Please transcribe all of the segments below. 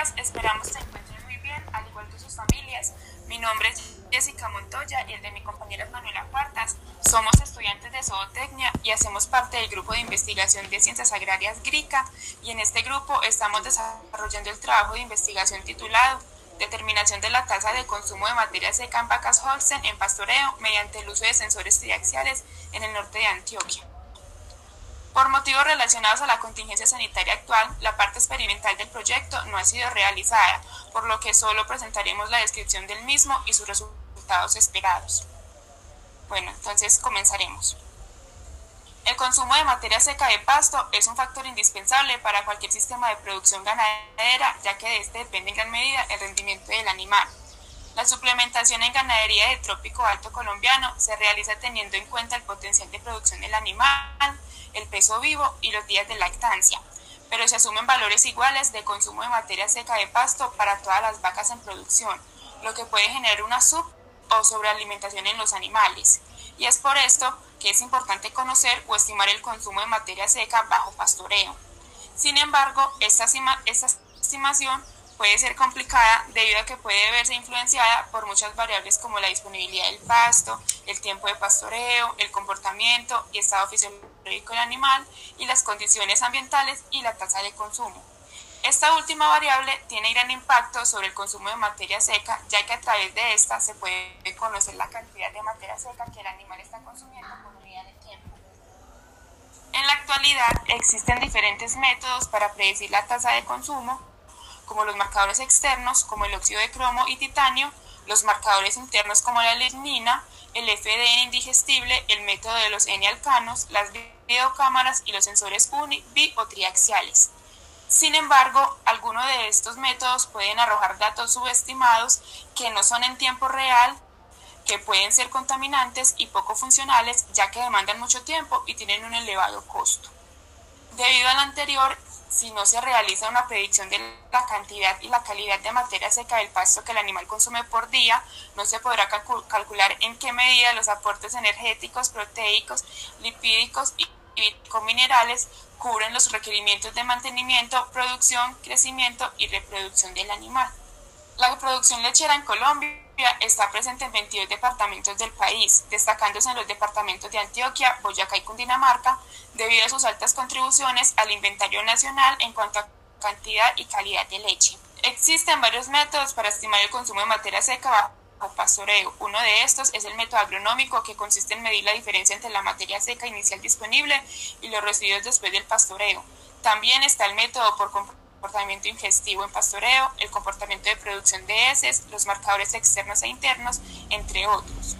días, esperamos se encuentren muy bien, al igual que sus familias. Mi nombre es Jessica Montoya y el de mi compañera Manuela Cuartas. Somos estudiantes de zootecnia y hacemos parte del grupo de investigación de ciencias agrarias GRICA y en este grupo estamos desarrollando el trabajo de investigación titulado Determinación de la tasa de consumo de materia seca en vacas Holstein en pastoreo mediante el uso de sensores triaxiales en el norte de Antioquia. Por motivos relacionados a la contingencia sanitaria actual, la parte experimental del proyecto no ha sido realizada, por lo que solo presentaremos la descripción del mismo y sus resultados esperados. Bueno, entonces comenzaremos. El consumo de materia seca de pasto es un factor indispensable para cualquier sistema de producción ganadera, ya que de este depende en gran medida el rendimiento del animal. La suplementación en ganadería de trópico alto colombiano se realiza teniendo en cuenta el potencial de producción del animal, el peso vivo y los días de lactancia, pero se asumen valores iguales de consumo de materia seca de pasto para todas las vacas en producción, lo que puede generar una sub o sobrealimentación en los animales. Y es por esto que es importante conocer o estimar el consumo de materia seca bajo pastoreo. Sin embargo, esta, estimación puede ser complicada debido a que puede verse influenciada por muchas variables como la disponibilidad del pasto, el tiempo de pastoreo, el comportamiento y estado fisiológico del animal y las condiciones ambientales y la tasa de consumo. Esta última variable tiene gran impacto sobre el consumo de materia seca, ya que a través de esta se puede conocer la cantidad de materia seca que el animal está consumiendo por unidad de tiempo. En la actualidad existen diferentes métodos para predecir la tasa de consumo, como los marcadores externos, como el óxido de cromo y titanio, los marcadores internos como la lignina, el FDN indigestible, el método de los N-alcanos, las videocámaras y los sensores uni, bi o triaxiales. Sin embargo, algunos de estos métodos pueden arrojar datos subestimados que no son en tiempo real, que pueden ser contaminantes y poco funcionales, ya que demandan mucho tiempo y tienen un elevado costo. Debido a lo anterior, si no se realiza una predicción de la cantidad y la calidad de materia seca del pasto que el animal consume por día, no se podrá calcular en qué medida los aportes energéticos, proteicos, lipídicos y minerales cubren los requerimientos de mantenimiento, producción, crecimiento y reproducción del animal. La producción lechera en Colombia está presente en 22 departamentos del país, destacándose en los departamentos de Antioquia, Boyacá y Cundinamarca, debido a sus altas contribuciones al inventario nacional en cuanto a cantidad y calidad de leche. Existen varios métodos para estimar el consumo de materia seca bajo pastoreo. Uno de estos es el método agronómico, que consiste en medir la diferencia entre la materia seca inicial disponible y los residuos después del pastoreo. También está el método por comportamiento ingestivo en pastoreo, el comportamiento de producción de heces, los marcadores externos e internos, entre otros.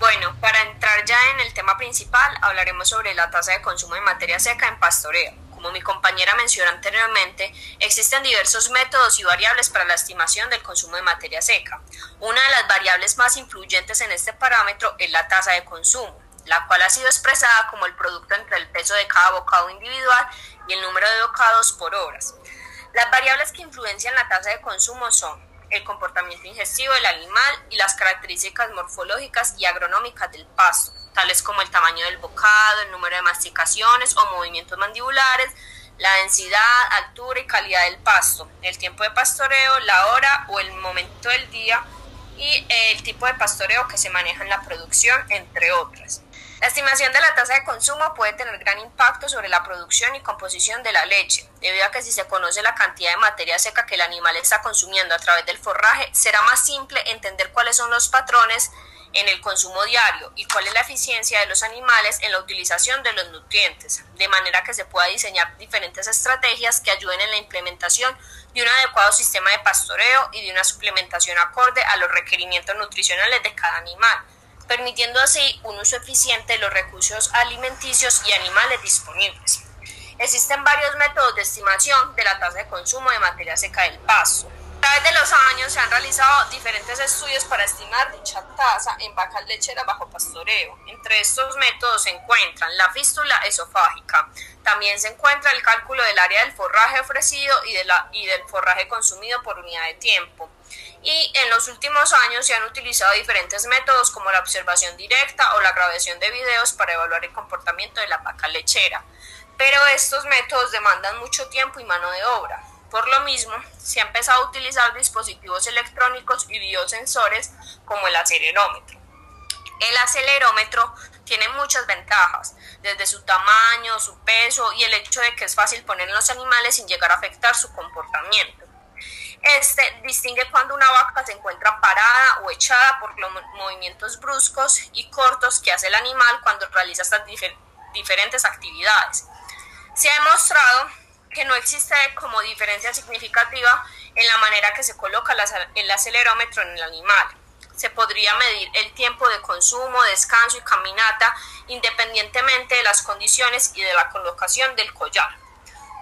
Bueno, para entrar ya en el tema principal, hablaremos sobre la tasa de consumo de materia seca en pastoreo. Como mi compañera mencionó anteriormente, existen diversos métodos y variables para la estimación del consumo de materia seca. Una de las variables más influyentes en este parámetro es la tasa de consumo, la cual ha sido expresada como el producto entre el peso de cada bocado individual y el número de bocados por horas. Las variables que influencian la tasa de consumo son el comportamiento ingestivo del animal y las características morfológicas y agronómicas del pasto, tales como el tamaño del bocado, el número de masticaciones o movimientos mandibulares, la densidad, altura y calidad del pasto, el tiempo de pastoreo, la hora o el momento del día y el tipo de pastoreo que se maneja en la producción, entre otras. La estimación de la tasa de consumo puede tener gran impacto sobre la producción y composición de la leche, debido a que si se conoce la cantidad de materia seca que el animal está consumiendo a través del forraje, será más simple entender cuáles son los patrones en el consumo diario y cuál es la eficiencia de los animales en la utilización de los nutrientes, de manera que se pueda diseñar diferentes estrategias que ayuden en la implementación de un adecuado sistema de pastoreo y de una suplementación acorde a los requerimientos nutricionales de cada animal permitiendo así un uso eficiente de los recursos alimenticios y animales disponibles. Existen varios métodos de estimación de la tasa de consumo de materia seca del pasto. A través de los años se han realizado diferentes estudios para estimar dicha tasa en vacas lecheras bajo pastoreo. Entre estos métodos se encuentran la fístula esofágica. También se encuentra el cálculo del área del forraje ofrecido y, y del forraje consumido por unidad de tiempo y en los últimos años se han utilizado diferentes métodos como la observación directa o la grabación de videos para evaluar el comportamiento de la vaca lechera. Pero estos métodos demandan mucho tiempo y mano de obra. Por lo mismo, se ha empezado a utilizar dispositivos electrónicos y biosensores como el acelerómetro. El acelerómetro tiene muchas ventajas, desde su tamaño, su peso y el hecho de que es fácil poner en los animales sin llegar a afectar su comportamiento. Este distingue cuando una vaca se encuentra parada o echada por los movimientos bruscos y cortos que hace el animal cuando realiza estas diferentes actividades. Se ha demostrado que no existe como diferencia significativa en la manera que se coloca el acelerómetro en el animal. Se podría medir el tiempo de consumo, descanso y caminata independientemente de las condiciones y de la colocación del collar.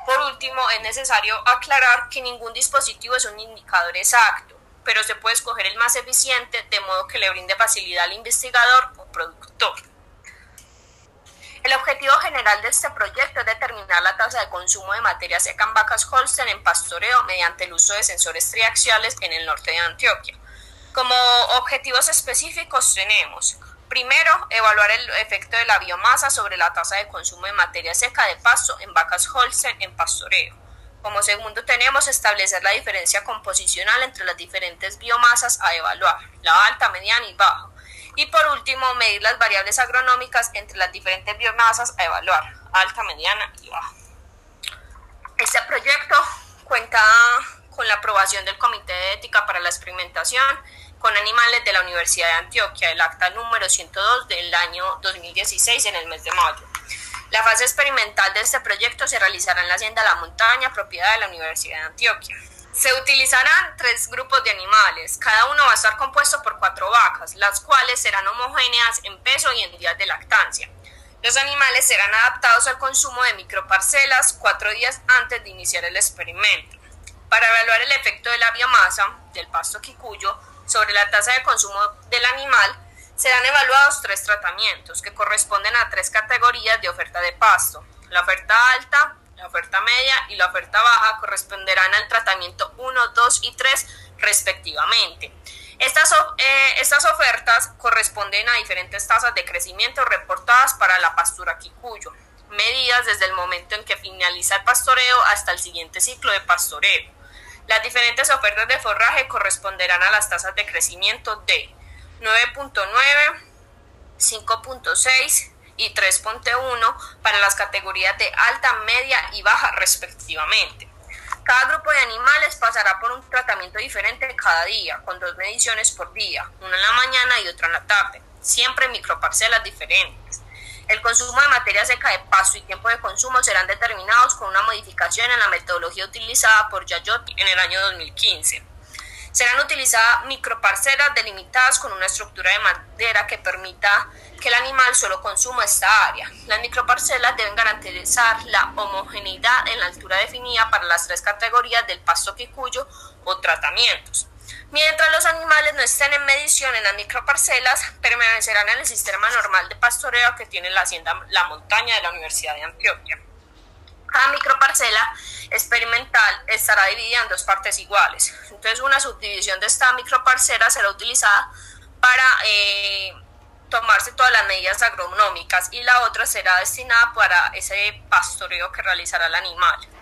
Por último, es necesario aclarar que ningún dispositivo es un indicador exacto, pero se puede escoger el más eficiente de modo que le brinde facilidad al investigador o productor. El objetivo general de este proyecto es determinar la tasa de consumo de materia seca en vacas Holstein en pastoreo mediante el uso de sensores triaxiales en el norte de Antioquia. Como objetivos específicos tenemos Primero, evaluar el efecto de la biomasa sobre la tasa de consumo de materia seca de pasto en vacas Holstein en pastoreo. Como segundo, tenemos establecer la diferencia composicional entre las diferentes biomasas a evaluar, la alta, mediana y baja. Y por último, medir las variables agronómicas entre las diferentes biomasas a evaluar, alta, mediana y baja. Este proyecto cuenta con la aprobación del Comité de Ética para la Experimentación con animales de la Universidad de Antioquia, el acta número 102 del año 2016 en el mes de mayo. La fase experimental de este proyecto se realizará en la Hacienda La Montaña, propiedad de la Universidad de Antioquia. Se utilizarán tres grupos de animales, cada uno va a estar compuesto por cuatro vacas, las cuales serán homogéneas en peso y en días de lactancia. Los animales serán adaptados al consumo de microparcelas cuatro días antes de iniciar el experimento. Para evaluar el efecto de la biomasa del pasto quicuyo, sobre la tasa de consumo del animal, serán evaluados tres tratamientos que corresponden a tres categorías de oferta de pasto. La oferta alta, la oferta media y la oferta baja corresponderán al tratamiento 1, 2 y 3 respectivamente. Estas, eh, estas ofertas corresponden a diferentes tasas de crecimiento reportadas para la pastura quicuyo, medidas desde el momento en que finaliza el pastoreo hasta el siguiente ciclo de pastoreo. Las diferentes ofertas de forraje corresponderán a las tasas de crecimiento de 9.9, 5.6 y 3.1 para las categorías de alta, media y baja respectivamente. Cada grupo de animales pasará por un tratamiento diferente cada día, con dos mediciones por día, una en la mañana y otra en la tarde, siempre en microparcelas diferentes. El consumo de materia seca de pasto y tiempo de consumo serán determinados con una modificación en la metodología utilizada por Yayot en el año 2015. Serán utilizadas microparcelas delimitadas con una estructura de madera que permita que el animal solo consuma esta área. Las microparcelas deben garantizar la homogeneidad en la altura definida para las tres categorías del pasto quicuyo o tratamientos. Mientras los animales no estén en medición en las microparcelas, permanecerán en el sistema normal de pastoreo que tiene la hacienda La Montaña de la Universidad de Antioquia. Cada microparcela experimental estará dividida en dos partes iguales. Entonces, una subdivisión de esta microparcela será utilizada para eh, tomarse todas las medidas agronómicas y la otra será destinada para ese pastoreo que realizará el animal.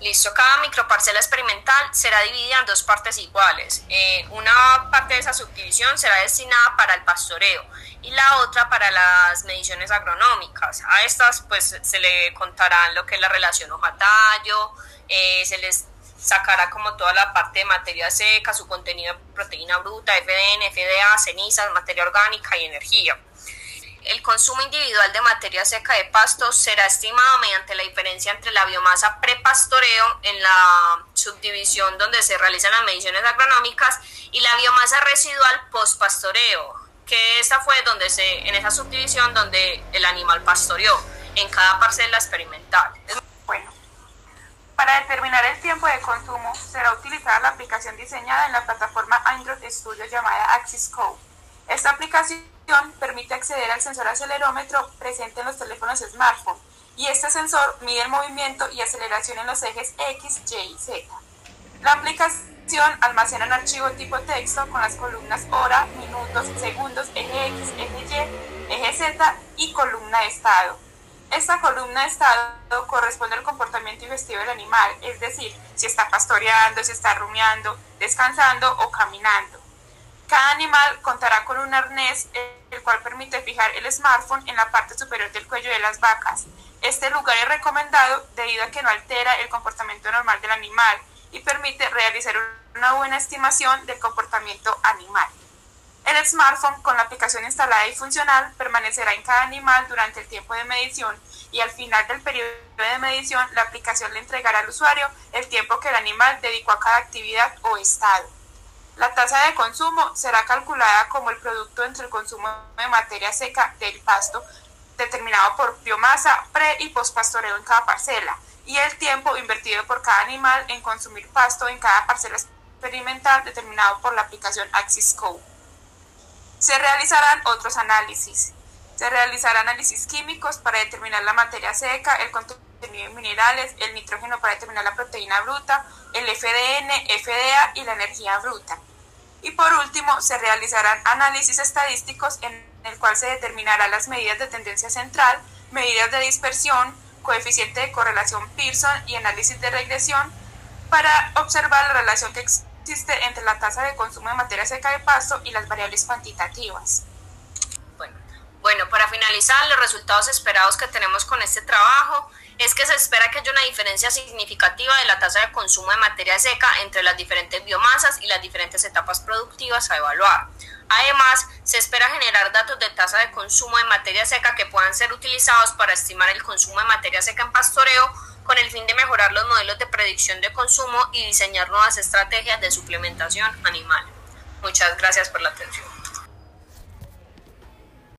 Listo, cada microparcela experimental será dividida en dos partes iguales. Eh, una parte de esa subdivisión será destinada para el pastoreo y la otra para las mediciones agronómicas. A estas pues se le contarán lo que es la relación hoja-tallo, eh, se les sacará como toda la parte de materia seca, su contenido de proteína bruta, FDN, FDA, cenizas, materia orgánica y energía. El consumo individual de materia seca de pasto será estimado mediante la diferencia entre la biomasa prepastoreo en la subdivisión donde se realizan las mediciones agronómicas y la biomasa residual postpastoreo, que esta fue donde se, en esa subdivisión donde el animal pastoreó en cada parcela experimental. Bueno, para determinar el tiempo de consumo será utilizada la aplicación diseñada en la plataforma Android Studio llamada Axis Code. Esta aplicación permite acceder al sensor acelerómetro presente en los teléfonos smartphone y este sensor mide el movimiento y aceleración en los ejes X, Y y Z. La aplicación almacena un archivo tipo texto con las columnas hora, minutos, segundos, eje X, eje Y, eje Z y columna de estado. Esta columna de estado corresponde al comportamiento investido del animal, es decir, si está pastoreando, si está rumiando, descansando o caminando. Cada animal contará con un arnés el cual permite fijar el smartphone en la parte superior del cuello de las vacas. Este lugar es recomendado debido a que no altera el comportamiento normal del animal y permite realizar una buena estimación del comportamiento animal. El smartphone con la aplicación instalada y funcional permanecerá en cada animal durante el tiempo de medición y al final del periodo de medición la aplicación le entregará al usuario el tiempo que el animal dedicó a cada actividad o estado. La tasa de consumo será calculada como el producto entre el consumo de materia seca del pasto determinado por biomasa pre y postpastoreo en cada parcela y el tiempo invertido por cada animal en consumir pasto en cada parcela experimental determinado por la aplicación Axis Code. Se realizarán otros análisis. Se realizarán análisis químicos para determinar la materia seca, el contenido de minerales, el nitrógeno para determinar la proteína bruta, el FDN, FDA y la energía bruta. Y por último, se realizarán análisis estadísticos en el cual se determinarán las medidas de tendencia central, medidas de dispersión, coeficiente de correlación Pearson y análisis de regresión para observar la relación que existe entre la tasa de consumo de materia seca de pasto y las variables cuantitativas. Bueno, bueno, para finalizar, los resultados esperados que tenemos con este trabajo es que se espera que haya una diferencia significativa de la tasa de consumo de materia seca entre las diferentes biomasas y las diferentes etapas productivas a evaluar. Además, se espera generar datos de tasa de consumo de materia seca que puedan ser utilizados para estimar el consumo de materia seca en pastoreo con el fin de mejorar los modelos de predicción de consumo y diseñar nuevas estrategias de suplementación animal. Muchas gracias por la atención.